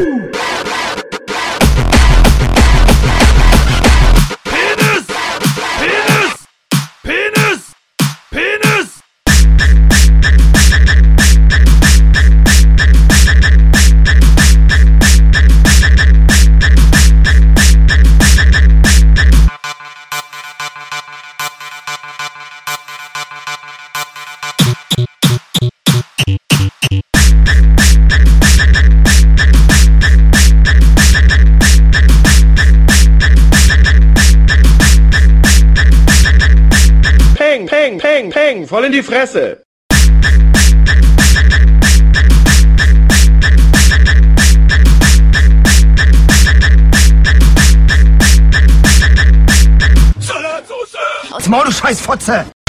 Woo! Peng, voll in die Fresse. Als Maul, du Scheißfotze!